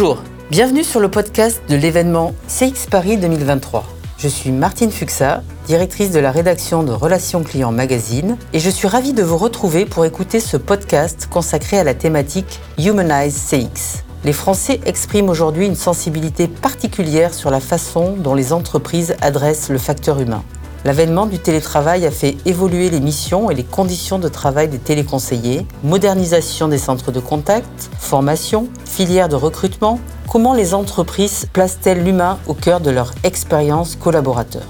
Bonjour, bienvenue sur le podcast de l'événement CX Paris 2023. Je suis Martine Fuxa, directrice de la rédaction de Relations Clients Magazine, et je suis ravie de vous retrouver pour écouter ce podcast consacré à la thématique Humanize CX. Les Français expriment aujourd'hui une sensibilité particulière sur la façon dont les entreprises adressent le facteur humain. L'avènement du télétravail a fait évoluer les missions et les conditions de travail des téléconseillers, modernisation des centres de contact, formation, de recrutement. Comment les entreprises placent-elles l'humain au cœur de leur expérience collaborateur?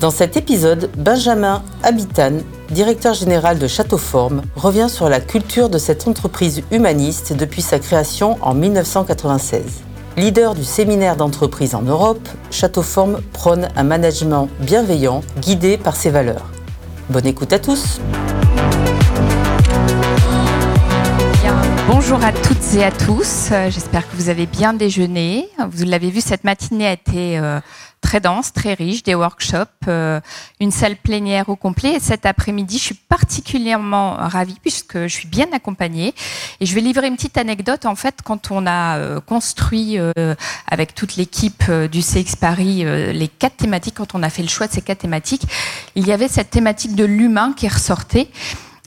Dans cet épisode, Benjamin Habitan, directeur général de Châteauforme, revient sur la culture de cette entreprise humaniste depuis sa création en 1996. Leader du séminaire d'entreprise en Europe, Châteauforme prône un management bienveillant, guidé par ses valeurs. Bonne écoute à tous. Bonjour à toutes et à tous. J'espère que vous avez bien déjeuné. Vous l'avez vu, cette matinée a été euh, très dense, très riche, des workshops, euh, une salle plénière au complet. Et cet après-midi, je suis particulièrement ravie puisque je suis bien accompagnée. Et je vais livrer une petite anecdote. En fait, quand on a euh, construit euh, avec toute l'équipe du CX Paris les quatre thématiques, quand on a fait le choix de ces quatre thématiques, il y avait cette thématique de l'humain qui ressortait.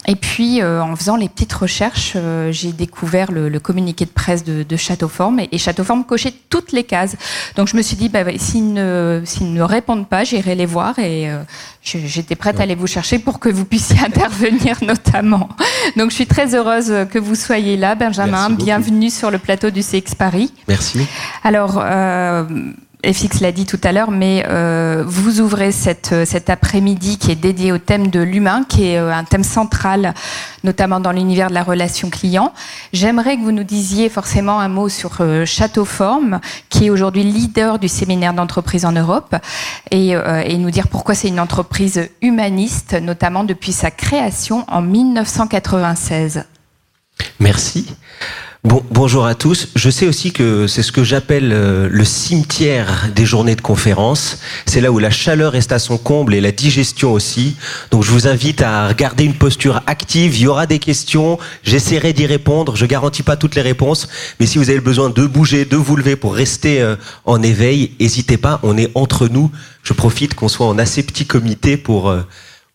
Et puis, euh, en faisant les petites recherches, euh, j'ai découvert le, communiqué de presse de, de Châteauforme et, et, Châteauforme cochait toutes les cases. Donc, je me suis dit, bah, s'ils ne, ne, répondent pas, j'irai les voir et euh, j'étais prête à aller vous chercher pour que vous puissiez intervenir notamment. Donc, je suis très heureuse que vous soyez là, Benjamin. Bienvenue sur le plateau du CX Paris. Merci. Alors, FX l'a dit tout à l'heure, mais euh, vous ouvrez cette, euh, cet après-midi qui est dédié au thème de l'humain, qui est euh, un thème central, notamment dans l'univers de la relation client. J'aimerais que vous nous disiez forcément un mot sur euh, Châteauforme, qui est aujourd'hui leader du séminaire d'entreprise en Europe, et, et nous dire pourquoi c'est une entreprise humaniste, notamment depuis sa création en 1996. Merci bonjour à tous. Je sais aussi que c'est ce que j'appelle euh, le cimetière des journées de conférence. C'est là où la chaleur est à son comble et la digestion aussi. Donc je vous invite à regarder une posture active. Il y aura des questions. J'essaierai d'y répondre. Je garantis pas toutes les réponses. Mais si vous avez besoin de bouger, de vous lever pour rester euh, en éveil, n'hésitez pas. On est entre nous. Je profite qu'on soit en assez petit comité pour, euh,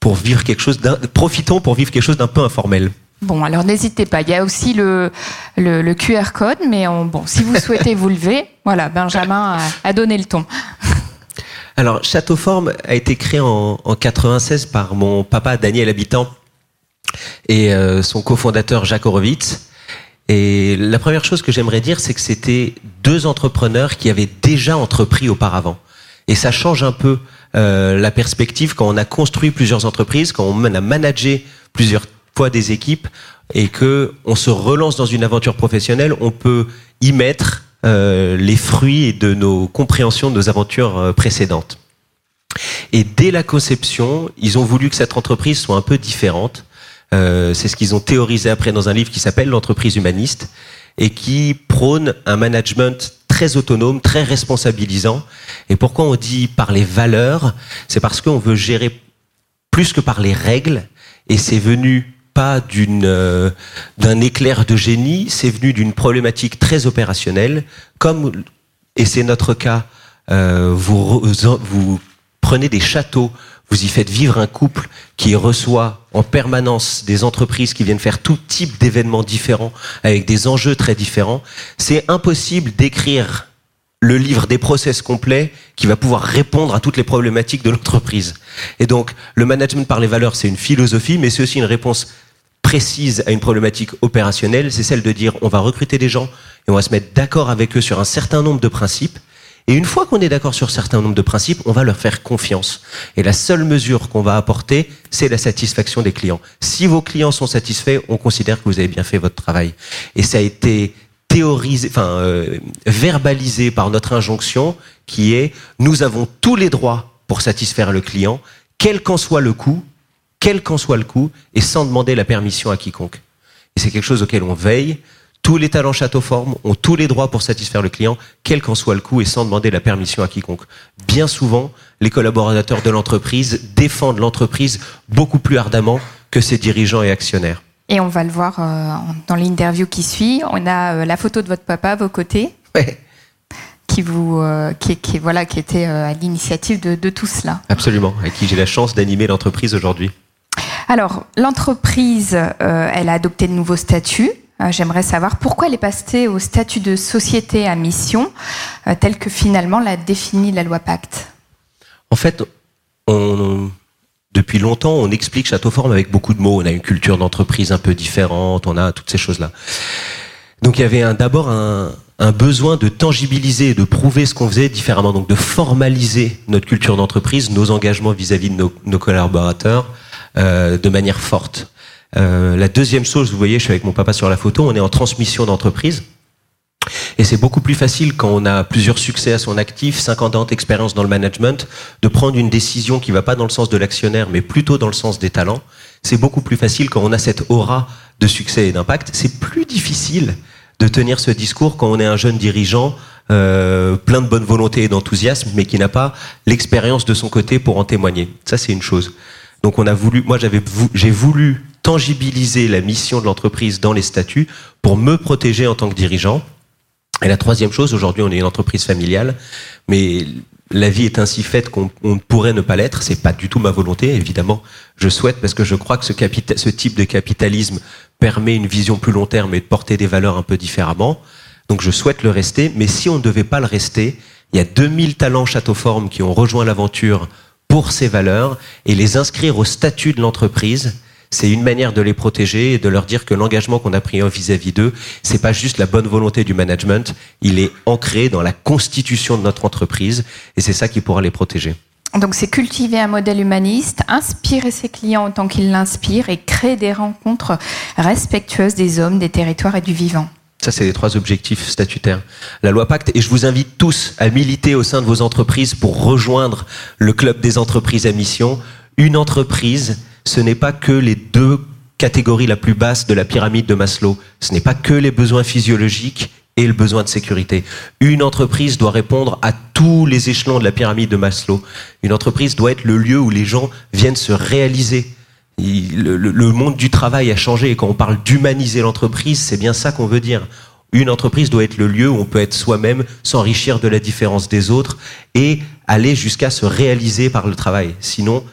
pour vivre quelque chose d'un, profitons pour vivre quelque chose d'un peu informel. Bon, alors n'hésitez pas. Il y a aussi le, le, QR code, mais bon, si vous souhaitez vous lever, voilà, Benjamin a, donné le ton. Alors, Châteauforme a été créé en, en 96 par mon papa Daniel Habitant et euh, son cofondateur Jacques Horowitz. Et la première chose que j'aimerais dire, c'est que c'était deux entrepreneurs qui avaient déjà entrepris auparavant. Et ça change un peu euh, la perspective quand on a construit plusieurs entreprises, quand on a managé plusieurs poids des équipes et que on se relance dans une aventure professionnelle, on peut y mettre euh, les fruits de nos compréhensions de nos aventures euh, précédentes. Et dès la conception, ils ont voulu que cette entreprise soit un peu différente. Euh, c'est ce qu'ils ont théorisé après dans un livre qui s'appelle L'entreprise humaniste et qui prône un management très autonome, très responsabilisant. Et pourquoi on dit par les valeurs? C'est parce qu'on veut gérer plus que par les règles. Et c'est venu pas d'une euh, d'un éclair de génie, c'est venu d'une problématique très opérationnelle, comme et c'est notre cas. Euh, vous vous prenez des châteaux, vous y faites vivre un couple qui reçoit en permanence des entreprises qui viennent faire tout type d'événements différents avec des enjeux très différents. C'est impossible d'écrire le livre des process complets qui va pouvoir répondre à toutes les problématiques de l'entreprise. Et donc, le management par les valeurs, c'est une philosophie, mais c'est aussi une réponse précise à une problématique opérationnelle. C'est celle de dire, on va recruter des gens et on va se mettre d'accord avec eux sur un certain nombre de principes. Et une fois qu'on est d'accord sur un certain nombre de principes, on va leur faire confiance. Et la seule mesure qu'on va apporter, c'est la satisfaction des clients. Si vos clients sont satisfaits, on considère que vous avez bien fait votre travail. Et ça a été théorisé, enfin euh, verbalisé par notre injonction, qui est nous avons tous les droits pour satisfaire le client, quel qu'en soit le coût, quel qu'en soit le coût, et sans demander la permission à quiconque. Et c'est quelque chose auquel on veille. Tous les talents Châteauforme ont tous les droits pour satisfaire le client, quel qu'en soit le coût, et sans demander la permission à quiconque. Bien souvent, les collaborateurs de l'entreprise défendent l'entreprise beaucoup plus ardemment que ses dirigeants et actionnaires. Et on va le voir euh, dans l'interview qui suit. On a euh, la photo de votre papa à vos côtés. qui vous, euh, qui, qui, voilà, qui était à l'initiative de, de, tout cela. Absolument, avec qui j'ai la chance d'animer l'entreprise aujourd'hui. Alors, l'entreprise, euh, elle a adopté de nouveaux statuts. J'aimerais savoir pourquoi elle est passée au statut de société à mission, tel que finalement l'a défini la loi Pacte. En fait, depuis longtemps, on explique Château avec beaucoup de mots. On a une culture d'entreprise un peu différente, on a toutes ces choses-là. Donc il y avait d'abord un, besoin de tangibiliser, de prouver ce qu'on faisait différemment, donc de formaliser notre culture d'entreprise, nos engagements vis-à-vis de nos collaborateurs euh, de manière forte. Euh, la deuxième chose, vous voyez, je suis avec mon papa sur la photo, on est en transmission d'entreprise. Et c'est beaucoup plus facile quand on a plusieurs succès à son actif, 50 ans d'expérience dans le management, de prendre une décision qui va pas dans le sens de l'actionnaire, mais plutôt dans le sens des talents. C'est beaucoup plus facile quand on a cette aura de succès et d'impact. C'est plus difficile de tenir ce discours quand on est un jeune dirigeant euh, plein de bonne volonté et d'enthousiasme, mais qui n'a pas l'expérience de son côté pour en témoigner. Ça, c'est une chose. Donc, on a voulu, moi, j'avais, j'ai voulu tangibiliser la mission de l'entreprise dans les statuts pour me protéger en tant que dirigeant et la troisième chose, aujourd'hui, on est une entreprise familiale, mais la vie est ainsi faite qu'on pourrait ne pas l'être. C'est pas du tout ma volonté, évidemment. Je souhaite parce que je crois que ce, ce type de capitalisme permet une vision plus long terme et de porter des valeurs un peu différemment. Donc je souhaite le rester, mais si on ne devait pas le rester, il y a 2000 talents Châteauforme qui ont rejoint l'aventure pour ces valeurs et les inscrire au statut de l'entreprise c'est une manière de les protéger et de leur dire que l'engagement qu'on a pris vis-à-vis d'eux, c'est pas juste la bonne volonté du management, il est ancré dans la constitution de notre entreprise et c'est ça qui pourra les protéger. Donc c'est cultiver un modèle humaniste, inspirer ses clients autant qu'ils l'inspirent et créer des rencontres respectueuses des hommes, des territoires et du vivant. Ça, c'est les trois objectifs statutaires. La loi Pacte, et je vous invite tous à militer au sein de vos entreprises pour rejoindre le club des entreprises à mission. Une entreprise, ce n'est pas que les deux catégories la plus basse de la pyramide de Maslow. Ce n'est pas que les besoins physiologiques et le besoin de sécurité. Une entreprise doit répondre à tous les échelons de la pyramide de Maslow. Une entreprise doit être le lieu où les gens viennent se réaliser. Le, monde du travail a changé et quand on parle d'humaniser l'entreprise, c'est bien ça qu'on veut dire. Une entreprise doit être le lieu où on peut être soi-même, s'enrichir de la différence des autres et aller jusqu'à se réaliser par le travail. Sinon,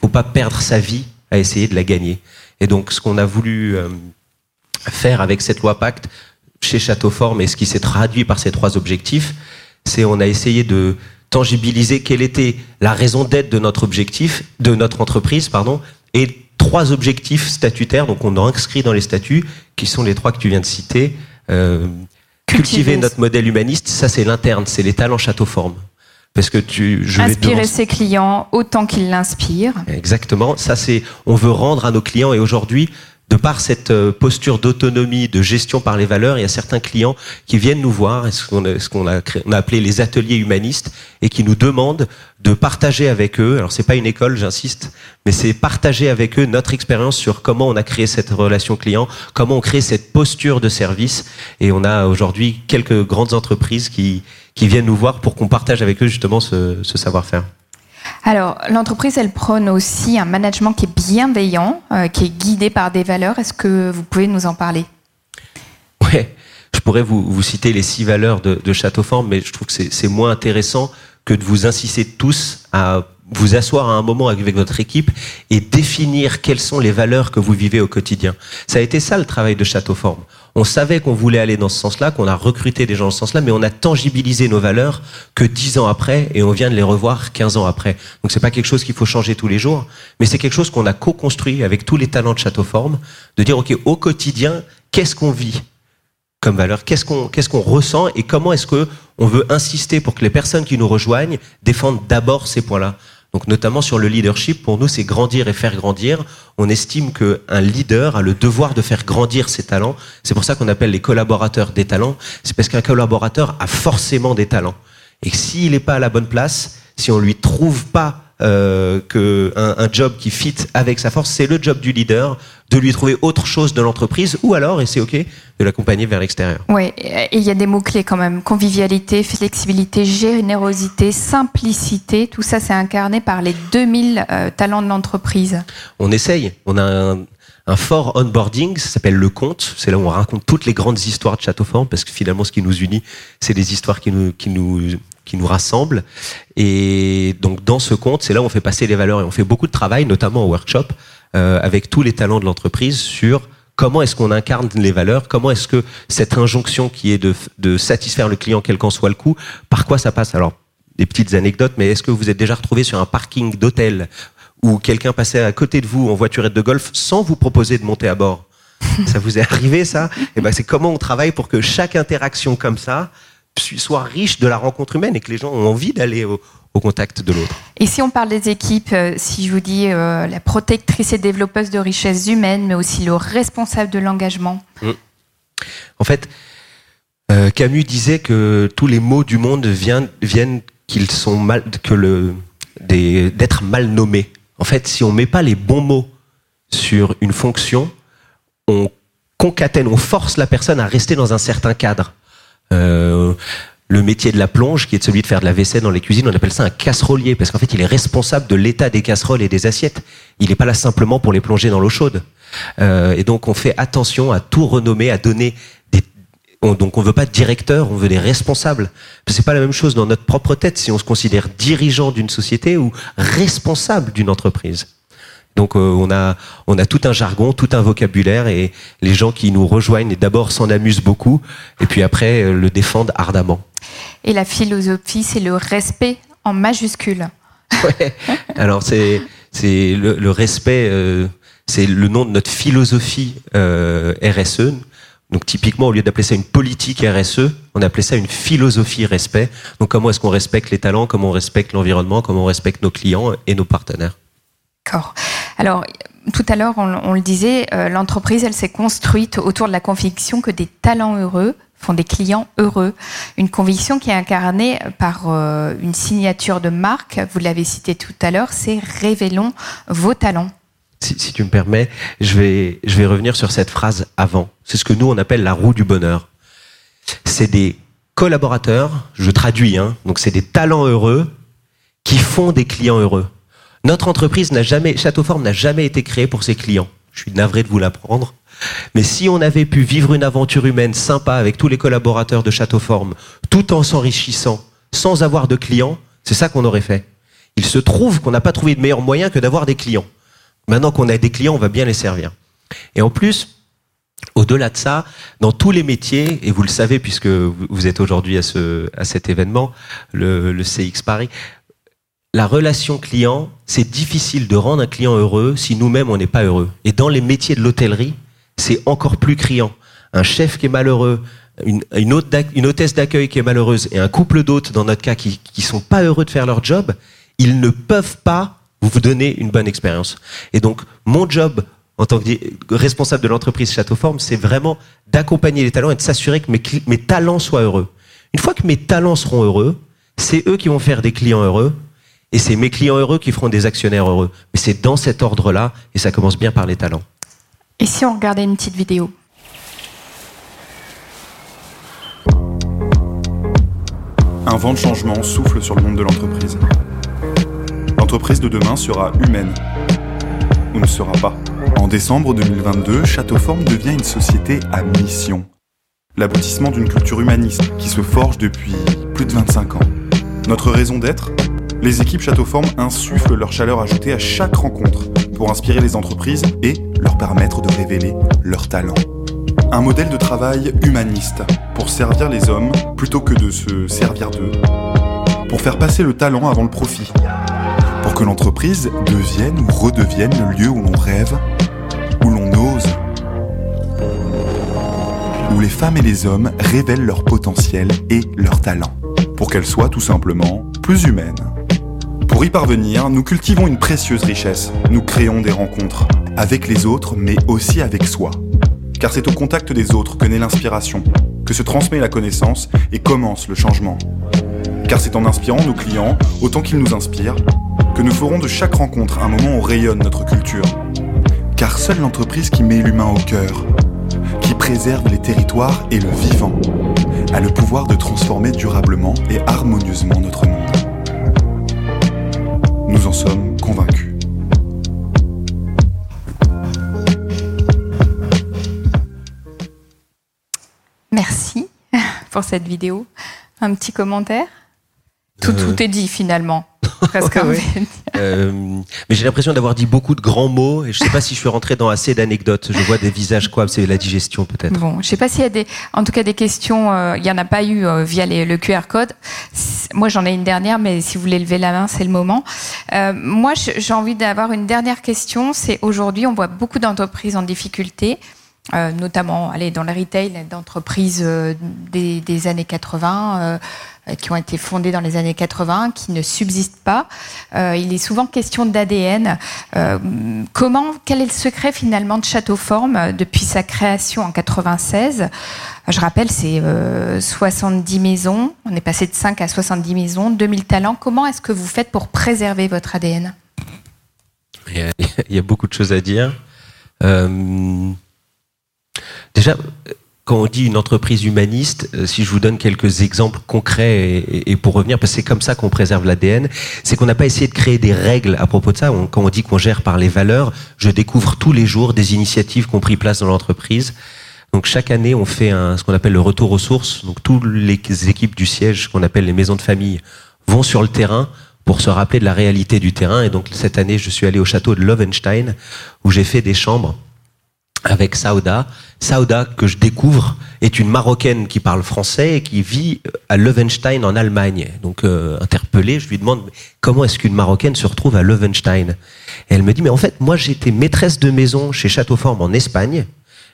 faut pas perdre sa vie à essayer de la gagner. Et donc, ce qu'on a voulu euh, faire avec cette loi Pacte chez Châteauforme et ce qui s'est traduit par ces trois objectifs, c'est on a essayé de tangibiliser quelle était la raison d'être de notre objectif, de notre entreprise, pardon, et trois objectifs statutaires, donc on a inscrit dans les statuts, qui sont les trois que tu viens de citer. Euh, cultiver notre modèle humaniste, ça c'est l'interne, c'est les talents Châteauforme. Parce que tu, je Inspirer ses clients autant qu'ils l'inspirent. Exactement. Ça, c'est, on veut rendre à nos clients et aujourd'hui, de par cette euh, posture d'autonomie, de gestion par les valeurs, il y a certains clients qui viennent nous voir, ce qu'on a, appelé les ateliers humanistes, et qui nous demandent de partager avec eux. Alors c'est pas une école, j'insiste, mais c'est partager avec eux notre expérience sur comment on a créé cette relation client, comment on crée cette posture de service. Et on a aujourd'hui quelques grandes entreprises qui qui viennent nous voir pour qu'on partage avec eux justement ce, savoir-faire alors, l'entreprise, elle prône aussi un management qui est bienveillant, euh, qui est guidé par des valeurs. Est-ce que vous pouvez nous en parler? Ouais, je pourrais vous, citer les six valeurs de, de Châteauforme, mais je trouve que c'est moins intéressant que de vous insister tous à vous asseoir à un moment avec votre équipe et définir quelles sont les valeurs que vous vivez au quotidien. Ça a été ça le travail de Châteauforme. On savait qu'on voulait aller dans ce sens-là, qu'on a recruté des gens dans ce sens-là, mais on a tangibilisé nos valeurs que dix ans après et on vient de les revoir quinze ans après. Donc c'est pas quelque chose qu'il faut changer tous les jours, mais c'est quelque chose qu'on a co-construit avec tous les talents de Châteauforme, de dire ok au quotidien qu'est-ce qu'on vit comme valeur, qu'est-ce qu'on qu'est-ce qu'on ressent? Et comment est-ce que on veut insister pour que les personnes qui nous rejoignent défendent d'abord ces points-là? Donc notamment sur le leadership, pour nous, c'est grandir et faire grandir. On estime qu'un leader a le devoir de faire grandir ses talents. C'est pour ça qu'on appelle les collaborateurs des talents. C'est parce qu'un collaborateur a forcément des talents. Et s'il n'est pas à la bonne place, si on lui trouve pas euh, que un, job qui fit avec sa force, c'est le job du leader de lui trouver autre chose de l'entreprise ou alors, et c'est ok, de l'accompagner vers l'extérieur. Oui, et il y a des mots-clés quand même. Convivialité, flexibilité, générosité, simplicité, tout ça c'est incarné par les 2000 euh, talents de l'entreprise. On essaye. On a un, un fort onboarding, ça s'appelle le conte. C'est là où on raconte toutes les grandes histoires de Châteaufort, parce que finalement, ce qui nous unit, c'est les histoires qui nous, qui nous, qui nous rassemblent. Et donc, dans ce conte, c'est là où on fait passer les valeurs. Et on fait beaucoup de travail, notamment au workshop, euh, avec tous les talents de l'entreprise sur comment est-ce qu'on incarne les valeurs, comment est-ce que cette injonction qui est de, de satisfaire le client, quel qu'en soit le coût, par quoi ça passe? Alors, des petites anecdotes, mais est-ce que vous êtes déjà retrouvé sur un parking d'hôtel où quelqu'un passait à côté de vous en voiturette de golf sans vous proposer de monter à bord? Ça vous est arrivé ça? Et eh ben c'est comment on travaille pour que chaque interaction comme ça soit riche de la rencontre humaine et que les gens ont envie d'aller au, contact de l'autre. Et si on parle des équipes, euh, si je vous dis euh, la protectrice et développeuse de richesses humaines, mais aussi le responsable de l'engagement mmh. En fait, euh, Camus disait que tous les maux du monde viennent, viennent qu'ils sont mal, que le, d'être mal nommés. En fait, si on met pas les bons mots sur une fonction, on concatène, on force la personne à rester dans un certain cadre. Euh, le métier de la plonge, qui est celui de faire de la vaisselle dans les cuisines, on appelle ça un casserolier, parce qu'en fait, il est responsable de l'état des casseroles et des assiettes. Il n'est pas là simplement pour les plonger dans l'eau chaude. Euh, et donc, on fait attention à tout renommer, à donner des... donc, on veut pas de directeur, on veut des responsables. C'est pas la même chose dans notre propre tête si on se considère dirigeant d'une société ou responsable d'une entreprise. Donc euh, on a on a tout un jargon, tout un vocabulaire et les gens qui nous rejoignent d'abord s'en amusent beaucoup et puis après euh, le défendent ardemment. Et la philosophie, c'est le respect en majuscule. Ouais. Alors c'est c'est le, respect, euh, c'est le nom de notre philosophie RSE. Donc typiquement, au lieu d'appeler ça une politique RSE, on appelait ça une philosophie respect. Donc comment est-ce qu'on respecte les talents, comment on respecte l'environnement, comment on respecte nos clients et nos partenaires? D'accord. Alors, tout à l'heure, on, le disait, euh, l'entreprise, elle s'est construite autour de la conviction que des talents heureux font des clients heureux. Une conviction qui est incarnée par euh, une signature de marque, vous l'avez cité tout à l'heure, c'est révélons vos talents. Si, tu me permets, je vais, je vais revenir sur cette phrase avant. C'est ce que nous, on appelle la roue du bonheur. C'est des collaborateurs, je traduis, hein, donc c'est des talents heureux qui font des clients heureux. Notre entreprise n'a jamais, Châteauforme n'a jamais été créée pour ses clients. Je suis navré de vous l'apprendre. Mais si on avait pu vivre une aventure humaine sympa avec tous les collaborateurs de Châteauforme, tout en s'enrichissant, sans avoir de clients, c'est ça qu'on aurait fait. Il se trouve qu'on n'a pas trouvé de meilleur moyen que d'avoir des clients. Maintenant qu'on a des clients, on va bien les servir. Et en plus, au-delà de ça, dans tous les métiers, et vous le savez puisque vous êtes aujourd'hui à, ce, cet événement, le CX Paris, la relation client, c'est difficile de rendre un client heureux si nous-mêmes on n'est pas heureux. Et dans les métiers de l'hôtellerie, c'est encore plus criant. Un chef qui est malheureux, une, hôtesse d'accueil qui est malheureuse et un couple d'hôtes, dans notre cas, qui, qui sont pas heureux de faire leur job, ils ne peuvent pas vous donner une bonne expérience. Et donc, mon job en tant que responsable de l'entreprise Châteauforme, c'est vraiment d'accompagner les talents et de s'assurer que mes talents soient heureux. Une fois que mes talents seront heureux, c'est eux qui vont faire des clients heureux et c'est mes clients heureux qui feront des actionnaires heureux. Mais c'est dans cet ordre-là, et ça commence bien par les talents. Et si on regardait une petite vidéo Un vent de changement souffle sur le monde de l'entreprise. L'entreprise de demain sera humaine. Ou ne sera pas. En décembre 2022, Châteauforme devient une société à mission. L'aboutissement d'une culture humaniste qui se forge depuis plus de 25 ans. Notre raison d'être? Les équipes Châteauforme insufflent leur chaleur ajoutée à chaque rencontre pour inspirer les entreprises et leur permettre de révéler leurs talents. Un modèle de travail humaniste pour servir les hommes plutôt que de se servir d'eux. Pour faire passer le talent avant le profit. Pour que l'entreprise devienne ou redevienne le lieu où l'on rêve, où l'on ose. Où les femmes et les hommes révèlent leur potentiel et leur talent. Pour qu'elles soient tout simplement plus humaines. Pour y parvenir, nous cultivons une précieuse richesse. Nous créons des rencontres, avec les autres, mais aussi avec soi. Car c'est au contact des autres que naît l'inspiration, que se transmet la connaissance et commence le changement. Car c'est en inspirant nos clients, autant qu'ils nous inspirent, que nous ferons de chaque rencontre un moment où rayonne notre culture. Car seule l'entreprise qui met l'humain au cœur, qui préserve les territoires et le vivant, a le pouvoir de transformer durablement et harmonieusement notre monde. Nous en sommes convaincus. Merci pour cette vidéo. Un petit commentaire? Euh. Tout, est dit finalement. Euh, mais j'ai l'impression d'avoir dit beaucoup de grands mots et je sais pas si je suis rentré dans assez d'anecdotes. Je vois des visages quoi, c'est la digestion peut-être. Bon, je sais pas s'il y a des, en tout cas des questions. euh, Il y en a pas eu euh, via le QR code. Moi, j'en ai une dernière, mais si vous voulez lever la main, c'est le moment. Euh, moi, j'ai envie d'avoir une dernière question. C'est aujourd'hui, on voit beaucoup d'entreprises en difficulté. euh, notamment allez, dans le retail, d'entreprises euh, des, des années 80, euh, euh, qui ont été fondées dans les années 80, qui ne subsistent pas. Euh, il est souvent question d'ADN. Euh, comment, quel est le secret finalement de Château Forme euh, depuis sa création en 96 Je rappelle, c'est euh, 70 maisons. On est passé de 5 à 70 maisons, 2000 talents. Comment est-ce que vous faites pour préserver votre ADN Il y, a, beaucoup de choses à dire. Euh, déjà, quand on dit une entreprise humaniste, euh, si je vous donne quelques exemples concrets et, pour revenir, parce que c'est comme ça qu'on préserve l'ADN, c'est qu'on n'a pas essayé de créer des règles à propos de ça. Quand on dit qu'on gère par les valeurs, je découvre tous les jours des initiatives qui ont pris place dans l'entreprise. Donc chaque année, on fait ce qu'on appelle le retour aux sources. Donc toutes les équipes du siège, qu'on appelle les maisons de famille, vont sur le terrain pour se rappeler de la réalité du terrain. Et donc cette année, je suis allé au château de Lovenstein où j'ai fait des chambres avec Sauda. Sauda, que je découvre, est une Marocaine qui parle français et qui vit à Lovenstein en Allemagne. Donc euh, interpellé, je lui demande comment est-ce qu'une Marocaine se retrouve à Lovenstein Et elle me dit mais en fait moi j'étais maîtresse de maison chez Château Forme en Espagne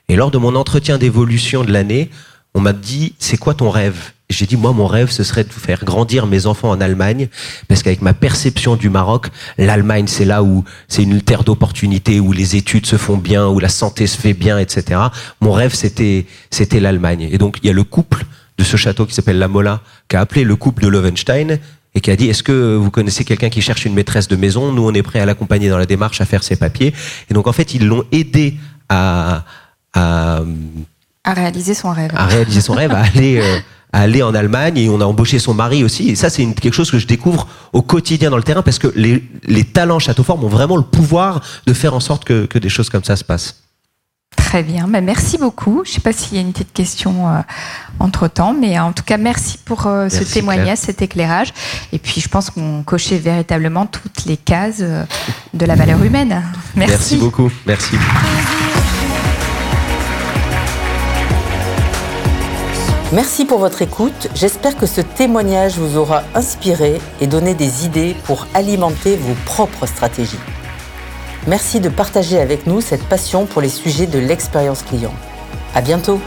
et lors de mon entretien d'évolution de l'année, on m'a dit c'est quoi ton rêve? J'ai dit moi mon rêve ce serait de faire grandir mes enfants en Allemagne parce qu'avec ma perception du Maroc, l'Allemagne c'est là où c'est une terre d'opportunités où les études se font bien, où la santé se fait bien, etc. Mon rêve c'était c'était l'Allemagne. Et donc il y a le couple de ce château qui s'appelle La Mola qui a appelé le couple de Lovenstein et qui a dit est-ce que vous connaissez quelqu'un qui cherche une maîtresse de maison? Nous on est prêt à l'accompagner dans la démarche à faire ses papiers. Et donc en fait ils l'ont aidé à à, à réaliser son rêve à réaliser son rêve, à aller, euh, à aller en Allemagne et on a embauché son mari aussi. Et ça, c'est quelque chose que je découvre au quotidien dans le terrain parce que les, les talents Château Forme ont vraiment le pouvoir de faire en sorte que, que des choses comme ça se passent. Très bien, Ben, merci beaucoup. Je ne sais pas s'il y a une petite question euh, entre-temps, mais en tout cas, merci pour euh, ce Merci, témoignage, Claire. cet éclairage. Et puis, je pense qu'on cochait véritablement toutes les cases euh, de la valeur humaine. Merci. beaucoup. Merci. Merci pour votre écoute. J'espère que ce témoignage vous aura inspiré et donné des idées pour alimenter vos propres stratégies. Merci de partager avec nous cette passion pour les sujets de l'expérience client. À bientôt!